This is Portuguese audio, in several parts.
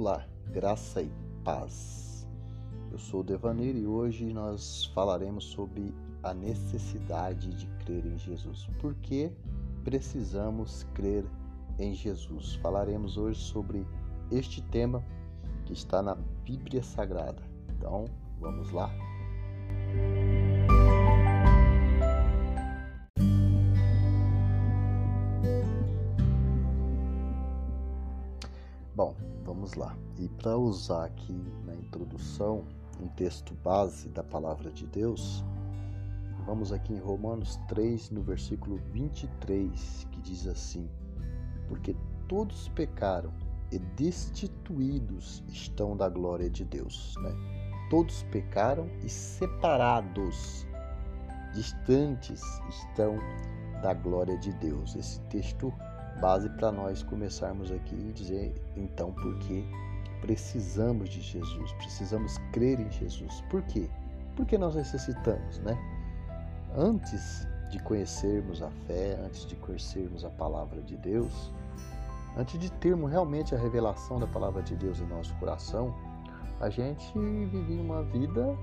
Vamos lá, graça e paz. Eu sou o Devanir e hoje nós falaremos sobre a necessidade de crer em Jesus. Por que precisamos crer em Jesus? Falaremos hoje sobre este tema que está na Bíblia Sagrada. Então, vamos lá? Vamos lá. E para usar aqui na introdução um texto base da palavra de Deus, vamos aqui em Romanos 3, no versículo 23, que diz assim: Porque todos pecaram e destituídos estão da glória de Deus. Né? Todos pecaram e separados, distantes estão da glória de Deus. Esse texto base para nós começarmos aqui e dizer então por que precisamos de Jesus, precisamos crer em Jesus. Por quê? Porque nós necessitamos, né? Antes de conhecermos a fé, antes de conhecermos a palavra de Deus, antes de termos realmente a revelação da palavra de Deus em nosso coração, a gente vivia uma vida,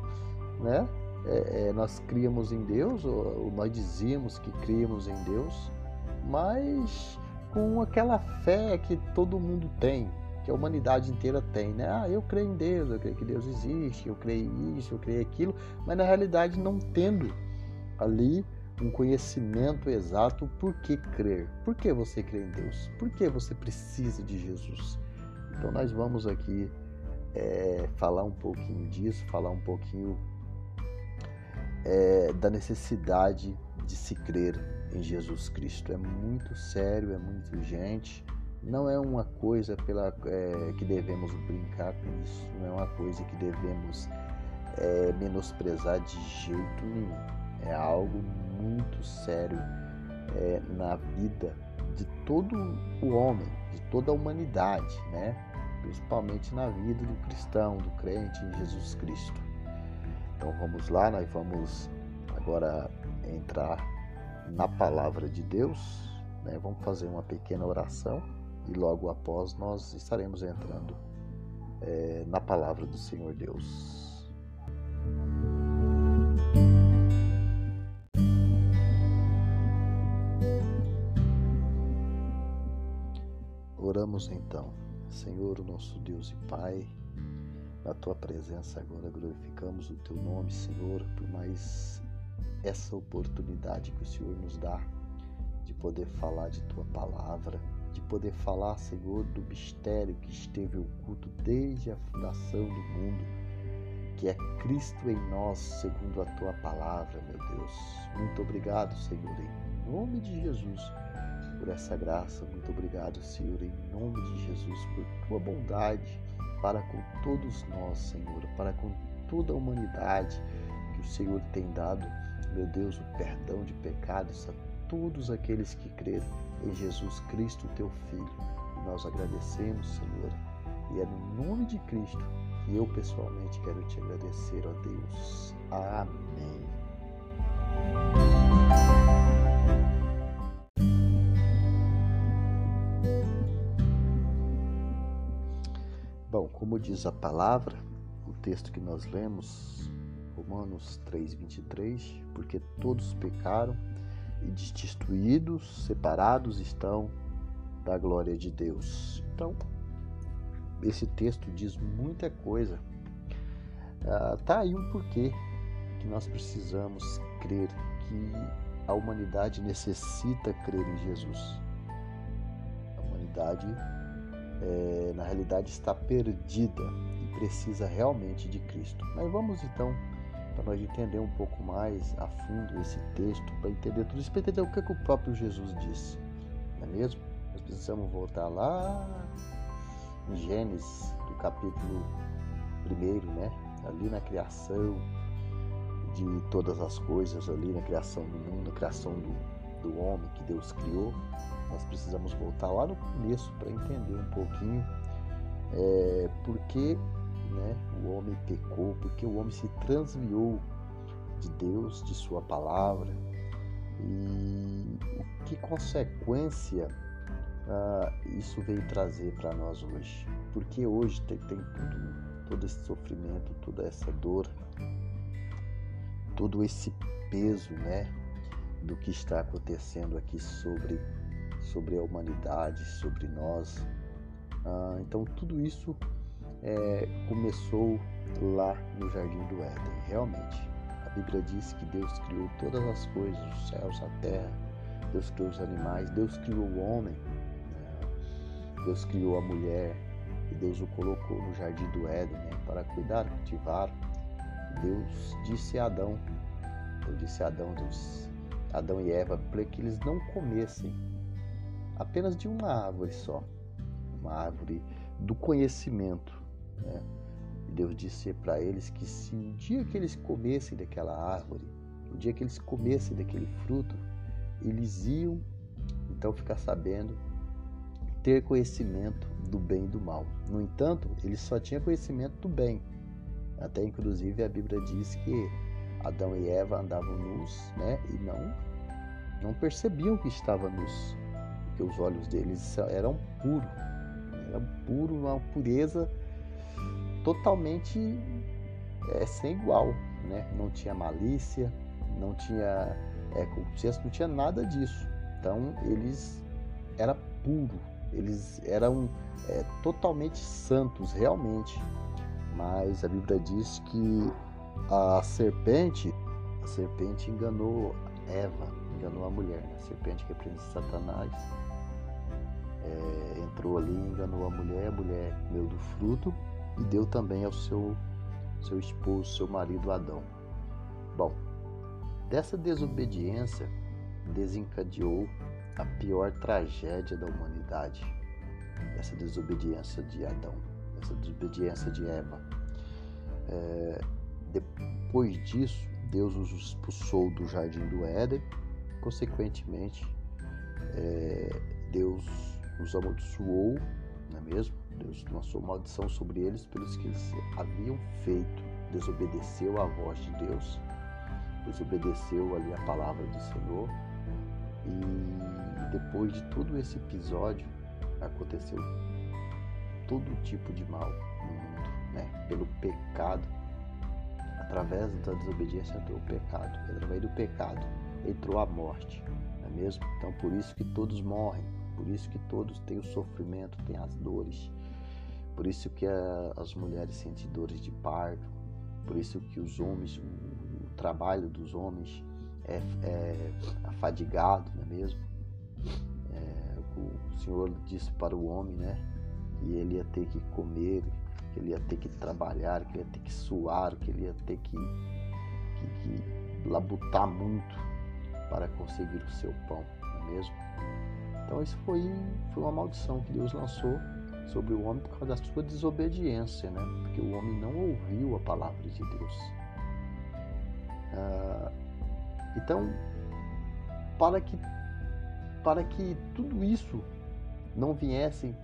né? É, é, nós criamos em Deus, ou, ou nós dizíamos que criamos em Deus, mas com aquela fé que todo mundo tem, que a humanidade inteira tem, né? Ah, eu creio em Deus, eu creio que Deus existe, eu creio isso, eu creio aquilo, mas na realidade não tendo ali um conhecimento exato por que crer. Por que você crê em Deus? Por que você precisa de Jesus? Então nós vamos aqui é, falar um pouquinho disso, falar um pouquinho é, da necessidade de se crer em Jesus Cristo. É muito sério, é muito urgente. Não é uma coisa pela é, que devemos brincar com isso. Não é uma coisa que devemos é, menosprezar de jeito nenhum. É algo muito sério é, na vida de todo o homem, de toda a humanidade, né? principalmente na vida do cristão, do crente em Jesus Cristo. Então vamos lá, nós vamos agora entrar na palavra de Deus. Né? Vamos fazer uma pequena oração e logo após nós estaremos entrando é, na palavra do Senhor Deus. Oramos então, Senhor, o nosso Deus e Pai, na tua presença agora glorificamos o teu nome, Senhor, por mais essa oportunidade que o Senhor nos dá de poder falar de tua palavra, de poder falar, Senhor, do mistério que esteve oculto desde a fundação do mundo, que é Cristo em nós, segundo a tua palavra, meu Deus. Muito obrigado, Senhor, em nome de Jesus, por essa graça. Muito obrigado, Senhor, em nome de Jesus, por tua bondade para com todos nós, Senhor, para com toda a humanidade que o Senhor tem dado meu Deus, o perdão de pecados a todos aqueles que creram em Jesus Cristo, teu Filho. E nós agradecemos, Senhor, e é no nome de Cristo que eu pessoalmente quero te agradecer, ó Deus. Amém. Bom, como diz a palavra, o texto que nós lemos Romanos 3:23, porque todos pecaram e destituídos, separados estão da glória de Deus. Então, esse texto diz muita coisa. Ah, tá aí um porquê que nós precisamos crer que a humanidade necessita crer em Jesus. A humanidade, é, na realidade, está perdida e precisa realmente de Cristo. Mas vamos então para nós entender um pouco mais a fundo esse texto, para entender tudo isso, para entender o que, que o próprio Jesus disse. Não é mesmo? Nós precisamos voltar lá em Gênesis, do capítulo 1, né? ali na criação de todas as coisas, ali na criação do mundo, na criação do, do homem que Deus criou. Nós precisamos voltar lá no começo para entender um pouquinho é, por que né? O homem pecou porque o homem se transviou de Deus, de sua palavra. E que consequência uh, isso veio trazer para nós hoje? Porque hoje tem, tem tudo, todo esse sofrimento, toda essa dor, todo esse peso, né, do que está acontecendo aqui sobre sobre a humanidade, sobre nós. Uh, então tudo isso é, começou lá no Jardim do Éden, realmente. A Bíblia diz que Deus criou todas as coisas, os céus, a terra, Deus criou os animais, Deus criou o homem, né? Deus criou a mulher e Deus o colocou no Jardim do Éden né? para cuidar, cultivar. Deus disse a Adão, Deus disse a Adão, Deus, Adão e Eva, para que eles não comessem apenas de uma árvore só, uma árvore do conhecimento. Né? Deus disse para eles que se um dia que eles comessem daquela árvore, o dia que eles comessem daquele fruto, eles iam então ficar sabendo, ter conhecimento do bem e do mal. No entanto, eles só tinham conhecimento do bem. Até inclusive a Bíblia diz que Adão e Eva andavam nus, né, e não não percebiam que estava nus, porque os olhos deles eram puros, era puro, uma pureza totalmente é, sem igual, né? Não tinha malícia, não tinha é, não tinha nada disso. Então eles era puro, eles eram é, totalmente santos, realmente. Mas a Bíblia diz que a serpente, a serpente enganou Eva, enganou a mulher. Né? A serpente que representa Satanás é, entrou ali, enganou a mulher, a mulher comeu do fruto e deu também ao seu, seu esposo, seu marido Adão. Bom, dessa desobediência desencadeou a pior tragédia da humanidade, essa desobediência de Adão, essa desobediência de Eva. É, depois disso, Deus os expulsou do jardim do Éden, consequentemente, é, Deus os amaldiçoou, não é mesmo? Deus lançou maldição sobre eles pelos que eles haviam feito. Desobedeceu a voz de Deus, desobedeceu ali a palavra do Senhor. E depois de todo esse episódio, aconteceu todo tipo de mal no mundo, né? Pelo pecado, através da desobediência entrou o pecado, através do pecado entrou a morte, não é mesmo? Então por isso que todos morrem, por isso que todos têm o sofrimento, têm as dores. Por isso que a, as mulheres sentem dores de parto. Por isso que os homens, o, o trabalho dos homens é, é afadigado, não é mesmo? É, o Senhor disse para o homem, né? Que ele ia ter que comer, que ele ia ter que trabalhar, que ele ia ter que suar, que ele ia ter que, que, que labutar muito para conseguir o seu pão, não é mesmo? Então isso foi, foi uma maldição que Deus lançou sobre o homem por causa da sua desobediência, né? Porque o homem não ouviu a palavra de Deus. Ah, então, para que para que tudo isso não viesse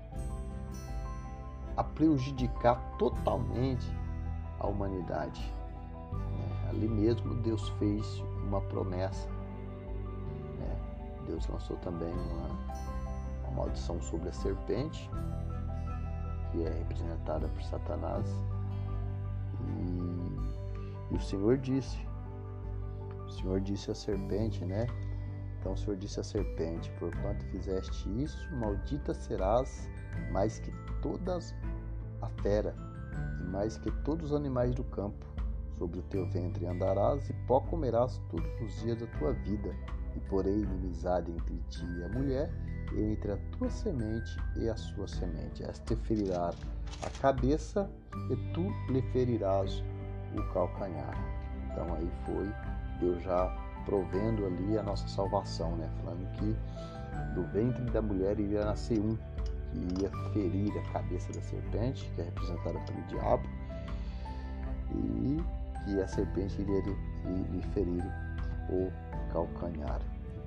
a prejudicar totalmente a humanidade. Né? Ali mesmo Deus fez uma promessa Deus lançou também uma, uma maldição sobre a serpente, que é representada por Satanás. E, e o Senhor disse, o Senhor disse à serpente, né? Então o Senhor disse à serpente: Porquanto fizeste isso, maldita serás mais que todas a fera, e mais que todos os animais do campo. Sobre o teu ventre andarás, e pó comerás todos os dias da tua vida e porém inimizade entre ti e a mulher, entre a tua semente e a sua semente. Te ferirá a cabeça, e tu lhe ferirás o calcanhar. Então aí foi Deus já provendo ali a nossa salvação, né? Falando que do ventre da mulher iria nascer um que ia ferir a cabeça da serpente, que é representada pelo diabo, e que a serpente iria lhe ferir o calcanhar.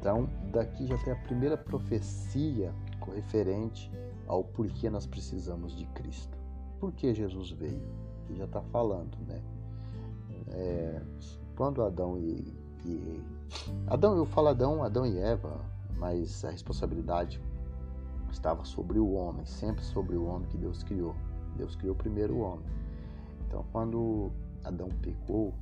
Então, daqui já tem a primeira profecia referente ao porquê nós precisamos de Cristo. Por que Jesus veio? Que já está falando, né? É, quando Adão e, e, Adão, eu falo Adão, Adão e Eva, mas a responsabilidade estava sobre o homem, sempre sobre o homem que Deus criou. Deus criou primeiro o homem. Então, quando Adão pecou,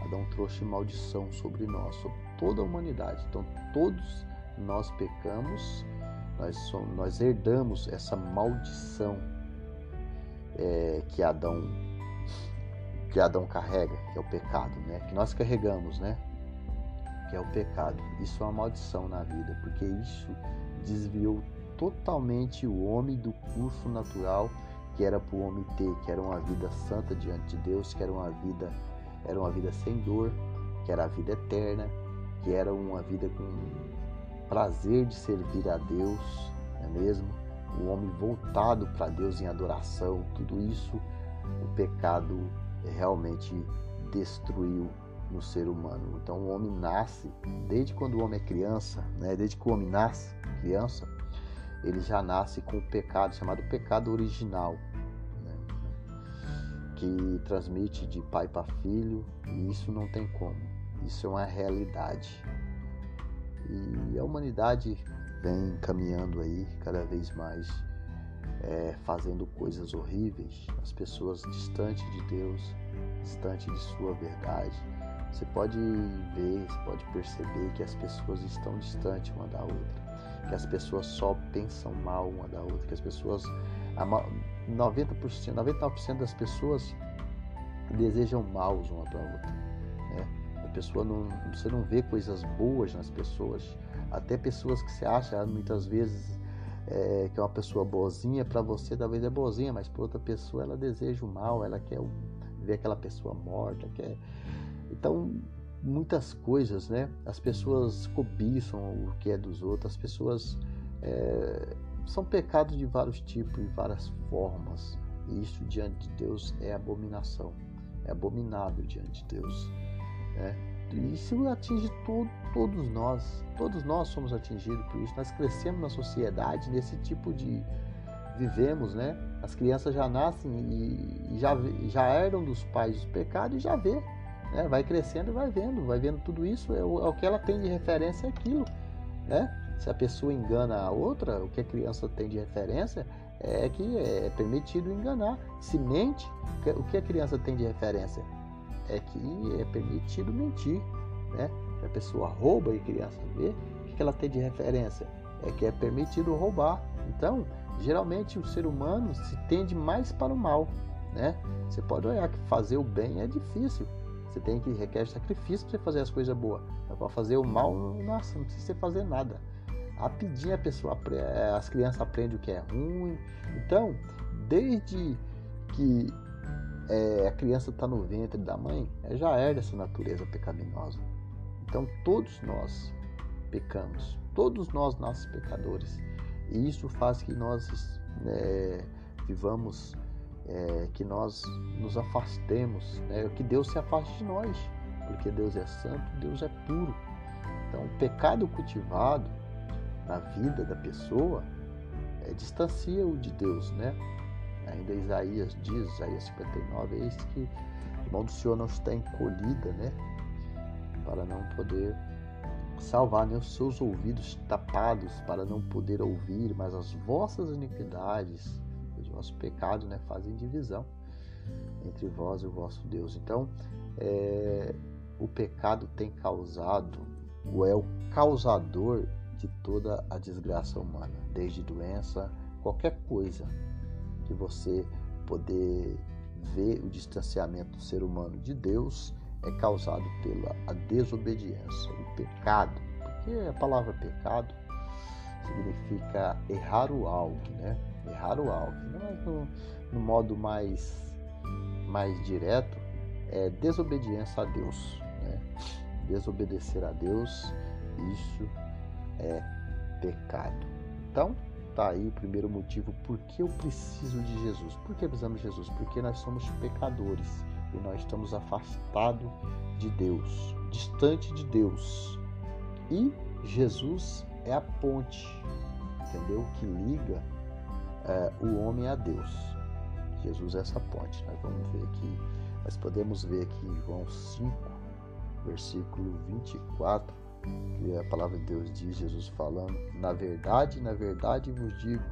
Adão trouxe maldição sobre nós, sobre toda a humanidade. Então, todos nós pecamos, nós, somos, nós herdamos essa maldição é, que Adão que Adão carrega, que é o pecado, né? Que nós carregamos, né? Que é o pecado. Isso é uma maldição na vida, porque isso desviou totalmente o homem do curso natural que era para o homem ter, que era uma vida santa diante de Deus, que era uma vida era uma vida sem dor, que era a vida eterna, que era uma vida com prazer de servir a Deus, não é mesmo? O homem voltado para Deus em adoração, tudo isso o pecado realmente destruiu no ser humano. Então o homem nasce, desde quando o homem é criança, né? desde que o homem nasce criança, ele já nasce com o pecado chamado pecado original, né? que transmite de pai para filho, e isso não tem como. Isso é uma realidade. E a humanidade vem caminhando aí cada vez mais é, fazendo coisas horríveis, as pessoas distantes de Deus, distante de sua verdade. Você pode ver, você pode perceber que as pessoas estão distantes uma da outra, que as pessoas só pensam mal uma da outra, que as pessoas, 90%, 99% das pessoas desejam mal uma para outra. Né? Pessoa não, você não vê coisas boas nas pessoas, até pessoas que você acha muitas vezes é, que é uma pessoa boazinha, para você talvez é boazinha, mas para outra pessoa ela deseja o mal, ela quer ver aquela pessoa morta, quer. Então, muitas coisas, né? As pessoas cobiçam o que é dos outros, as pessoas. É, são pecados de vários tipos e várias formas. E isso diante de Deus é abominação. É abominável diante de Deus. Né? Isso atinge todo, todos nós. Todos nós somos atingidos por isso. Nós crescemos na sociedade nesse tipo de. Vivemos, né? As crianças já nascem e, já, já herdam dos pais os pecados e já vê. Né? Vai crescendo e vai vendo. Vai vendo tudo isso. É o, é o que ela tem de referência é aquilo. Né? Se a pessoa engana a outra, o que a criança tem de referência é que é permitido enganar. Se mente, o que a criança tem de referência? É que é permitido mentir, né? Se a pessoa rouba e criança vê, o que ela tem de referência? É que é permitido roubar. Então, geralmente o ser humano se tende mais para o mal, né? Você pode olhar que fazer o bem é difícil. Você tem que requer sacrifício para fazer as coisas boas. Para fazer o mal, nossa, não precisa fazer nada. Rapidinho a pessoa, as crianças aprendem o que é ruim. Então, desde que é, a criança está no ventre da mãe, já herda essa natureza pecaminosa. Então todos nós pecamos, todos nós nascemos pecadores. E isso faz que nós é, vivamos, é, que nós nos afastemos, né? que Deus se afaste de nós, porque Deus é santo, Deus é puro. Então o pecado cultivado na vida da pessoa é, distancia-o de Deus, né? Ainda Isaías diz, Isaías 59, eis que a mão do Senhor não está encolhida, né? Para não poder salvar nem os seus ouvidos tapados, para não poder ouvir, mas as vossas iniquidades, os vossos pecados, né? Fazem divisão entre vós e o vosso Deus. Então, é, o pecado tem causado, ou é o causador de toda a desgraça humana, desde doença, qualquer coisa que você poder ver o distanciamento do ser humano de Deus é causado pela desobediência, o pecado, porque a palavra pecado significa errar o alvo, né? Errar o alvo. Mas no, no modo mais, mais direto, é desobediência a Deus. Né? Desobedecer a Deus, isso é pecado. Então, Tá aí o primeiro motivo por que eu preciso de Jesus. Por que precisamos de Jesus? Porque nós somos pecadores e nós estamos afastados de Deus, distante de Deus. E Jesus é a ponte, entendeu? Que liga é, o homem a Deus. Jesus é essa ponte. Nós vamos ver aqui, nós podemos ver aqui João 5, versículo 24 que a palavra de Deus diz, Jesus falando, na verdade, na verdade vos digo,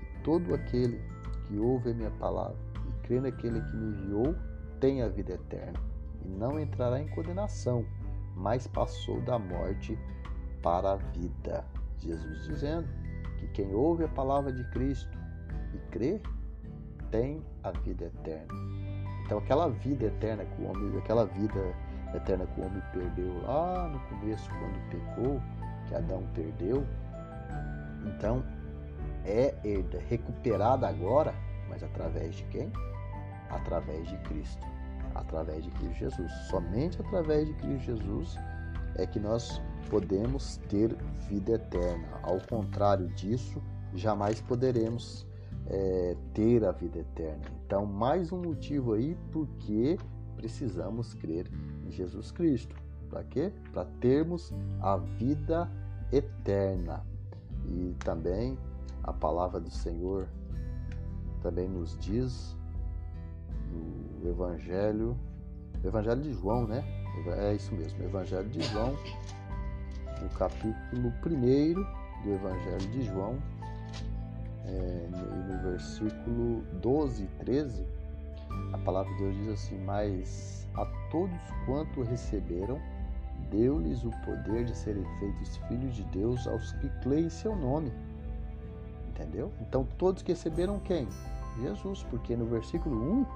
que todo aquele que ouve a minha palavra e crê naquele que me enviou, tem a vida eterna, e não entrará em condenação, mas passou da morte para a vida. Jesus dizendo que quem ouve a palavra de Cristo e crê, tem a vida eterna. Então aquela vida eterna que o homem, aquela vida eterna que o homem perdeu lá no começo quando pecou, que Adão perdeu, então é recuperada agora, mas através de quem? Através de Cristo, através de Cristo Jesus. Somente através de Cristo Jesus é que nós podemos ter vida eterna. Ao contrário disso, jamais poderemos é, ter a vida eterna. Então, mais um motivo aí porque precisamos crer em Jesus Cristo. Para quê? Para termos a vida eterna. E também a palavra do Senhor também nos diz no Evangelho, Evangelho de João, né? É isso mesmo, Evangelho de João, no capítulo 1 do Evangelho de João, é, no versículo 12 e 13, a palavra de Deus diz assim: Mas a todos quanto receberam, deu-lhes o poder de serem feitos filhos de Deus aos que creem em seu nome. Entendeu? Então, todos que receberam quem? Jesus, porque no versículo 1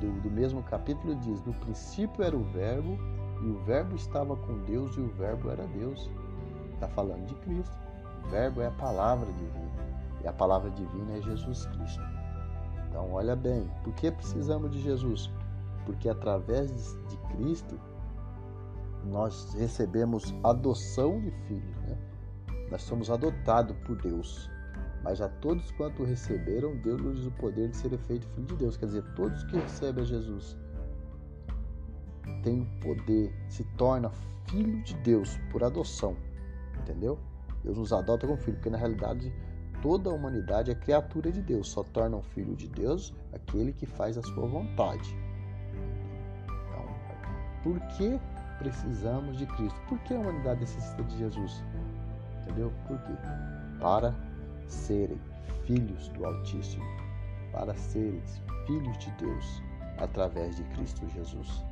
do, do mesmo capítulo diz: No princípio era o Verbo, e o Verbo estava com Deus, e o Verbo era Deus. Está falando de Cristo. O Verbo é a palavra divina. E a palavra divina é Jesus Cristo. Então, olha bem, por que precisamos de Jesus? Porque através de Cristo nós recebemos adoção de filhos. Né? Nós somos adotados por Deus. Mas a todos quanto receberam, deu-lhes o poder de ser feito filho de Deus. Quer dizer, todos que recebem a Jesus têm o poder, se torna filho de Deus por adoção. Entendeu? Deus nos adota como filho, porque na realidade toda a humanidade é criatura de Deus, só torna um filho de Deus aquele que faz a sua vontade. Então, por que precisamos de Cristo? Por que a humanidade necessita de Jesus? Entendeu? Por quê? Para serem filhos do Altíssimo, para serem filhos de Deus através de Cristo Jesus.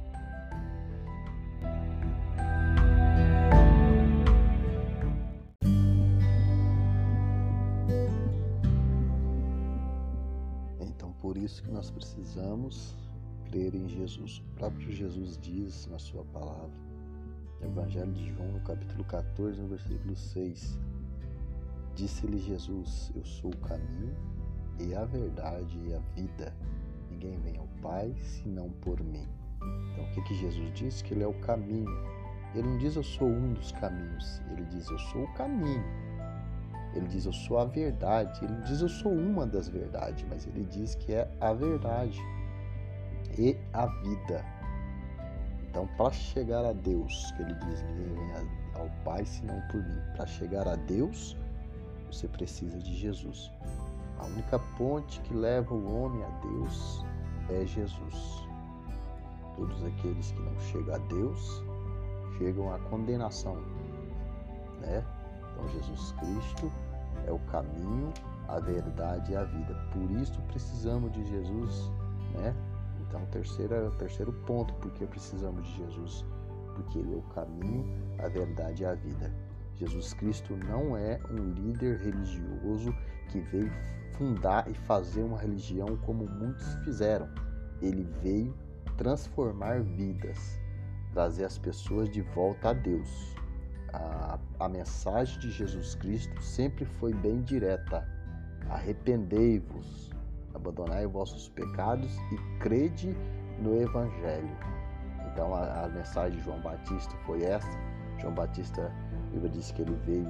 Precisamos crer em Jesus. O próprio Jesus diz na sua palavra, no Evangelho de João, no capítulo 14, no versículo 6, Disse-lhe Jesus: Eu sou o caminho e a verdade e a vida. Ninguém vem ao Pai senão por mim. Então, o que, que Jesus diz? Que Ele é o caminho. Ele não diz eu sou um dos caminhos, ele diz eu sou o caminho. Ele diz eu sou a verdade. Ele diz eu sou uma das verdades, mas ele diz que é a verdade e a vida. Então, para chegar a Deus, que ele diz ninguém vem ao Pai senão por mim. Para chegar a Deus, você precisa de Jesus. A única ponte que leva o homem a Deus é Jesus. Todos aqueles que não chegam a Deus chegam à condenação, né? Então Jesus Cristo é o caminho, a verdade e a vida. Por isso precisamos de Jesus, né? Então terceiro, terceiro ponto porque precisamos de Jesus, porque ele é o caminho, a verdade e a vida. Jesus Cristo não é um líder religioso que veio fundar e fazer uma religião como muitos fizeram. Ele veio transformar vidas, trazer as pessoas de volta a Deus. A, a mensagem de Jesus Cristo sempre foi bem direta: arrependei-vos, abandonai os vossos pecados e crede no Evangelho. Então a, a mensagem de João Batista foi essa. João Batista a Bíblia diz que ele veio,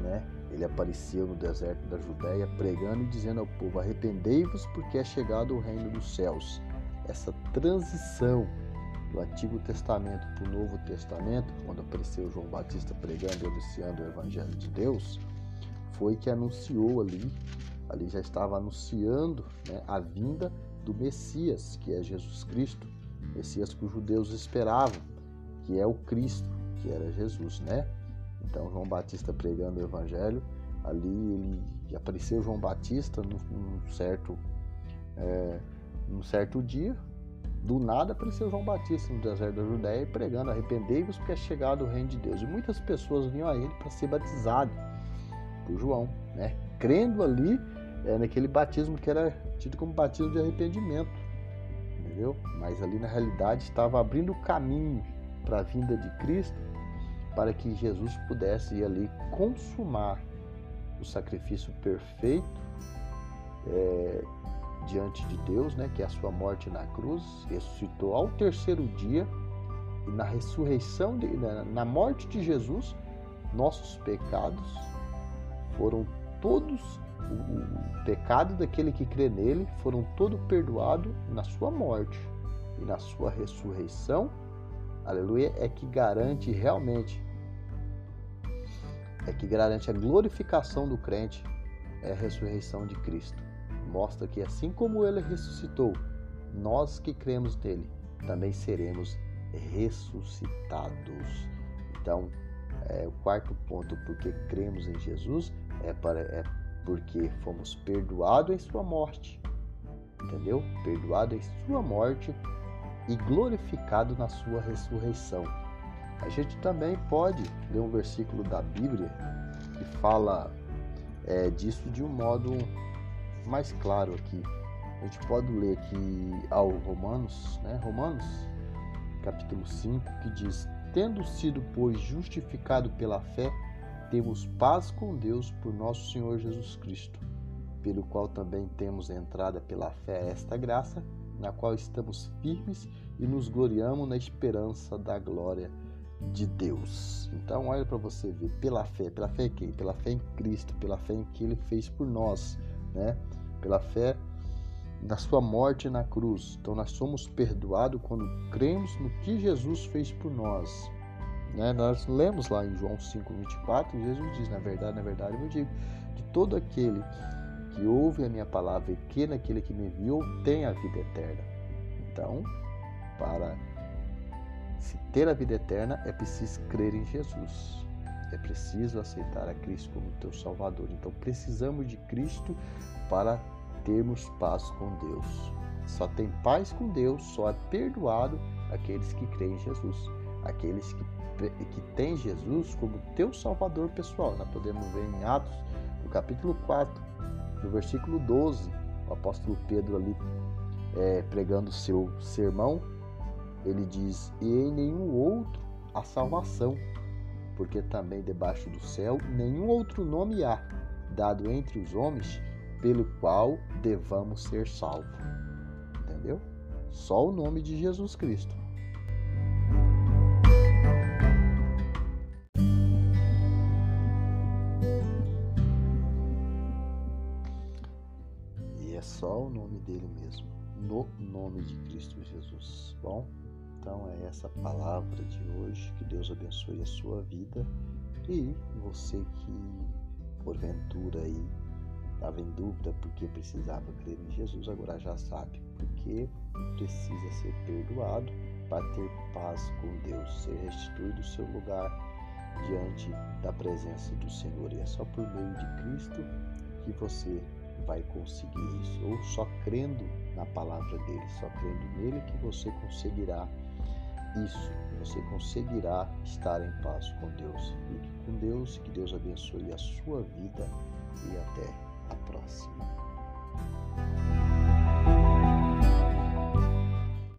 né? Ele apareceu no deserto da Judéia pregando e dizendo ao povo: Arrependei-vos, porque é chegado o reino dos céus. Essa transição do Antigo Testamento para o Novo Testamento, quando apareceu João Batista pregando e anunciando o Evangelho de Deus, foi que anunciou ali, ali já estava anunciando né, a vinda do Messias, que é Jesus Cristo, Messias que os judeus esperavam, que é o Cristo, que era Jesus, né? Então João Batista pregando o evangelho, ali ele apareceu João Batista num, certo é, num certo dia, do nada apareceu João Batista no deserto da Judéia pregando arrependei-vos porque é chegado o reino de Deus. E muitas pessoas vinham a ele para ser batizado por João, né? Crendo ali é, naquele batismo que era tido como batismo de arrependimento, entendeu? Mas ali na realidade estava abrindo o caminho para a vinda de Cristo para que Jesus pudesse ir ali consumar o sacrifício perfeito é, diante de Deus, né, que é a sua morte na cruz, ressuscitou ao terceiro dia e na ressurreição, de, na morte de Jesus, nossos pecados foram todos o, pecado daquele que crê nele foram todo perdoados na sua morte e na sua ressurreição. Aleluia, é que garante realmente é que garante a glorificação do crente é a ressurreição de Cristo. Mostra que assim como ele ressuscitou, nós que cremos nele também seremos ressuscitados. Então, é, o quarto ponto, porque cremos em Jesus, é, para, é porque fomos perdoados em sua morte. Entendeu? Perdoado em sua morte e glorificado na sua ressurreição. A gente também pode ler um versículo da Bíblia que fala é, disso de um modo mais claro aqui. A gente pode ler aqui ao Romanos, né? Romanos, capítulo 5, que diz: Tendo sido, pois, justificado pela fé, temos paz com Deus por nosso Senhor Jesus Cristo, pelo qual também temos entrada pela fé a esta graça, na qual estamos firmes e nos gloriamos na esperança da glória de Deus. Então, olha para você ver, pela fé, pela fé em quem? Pela fé em Cristo, pela fé em que Ele fez por nós, né? Pela fé na sua morte na cruz. Então, nós somos perdoados quando cremos no que Jesus fez por nós. Né? Nós lemos lá em João 5,24, Jesus diz: Na verdade, na verdade, eu digo que todo aquele que ouve a minha palavra e que naquele que me enviou tem a vida eterna. Então, para se ter a vida eterna, é preciso crer em Jesus. É preciso aceitar a Cristo como teu Salvador. Então, precisamos de Cristo para termos paz com Deus. Só tem paz com Deus, só é perdoado aqueles que creem em Jesus, aqueles que que tem Jesus como teu Salvador pessoal. Nós podemos ver em Atos, no capítulo 4, no versículo 12, o apóstolo Pedro ali é, pregando seu sermão, ele diz: E em nenhum outro a salvação, porque também debaixo do céu nenhum outro nome há, dado entre os homens, pelo qual devamos ser salvos. Entendeu? Só o nome de Jesus Cristo. só o nome dele mesmo, no nome de Cristo Jesus. Bom, é essa palavra de hoje. Que Deus abençoe a sua vida e você que porventura aí estava em dúvida porque precisava crer em Jesus, agora já sabe porque precisa ser perdoado para ter paz com Deus, ser restituído o seu lugar diante da presença do Senhor. E é só por meio de Cristo que você vai conseguir isso. Ou só crendo na palavra dele, só crendo nele que você conseguirá isso você conseguirá estar em paz com Deus. Fique com Deus, que Deus abençoe a sua vida e até a próxima.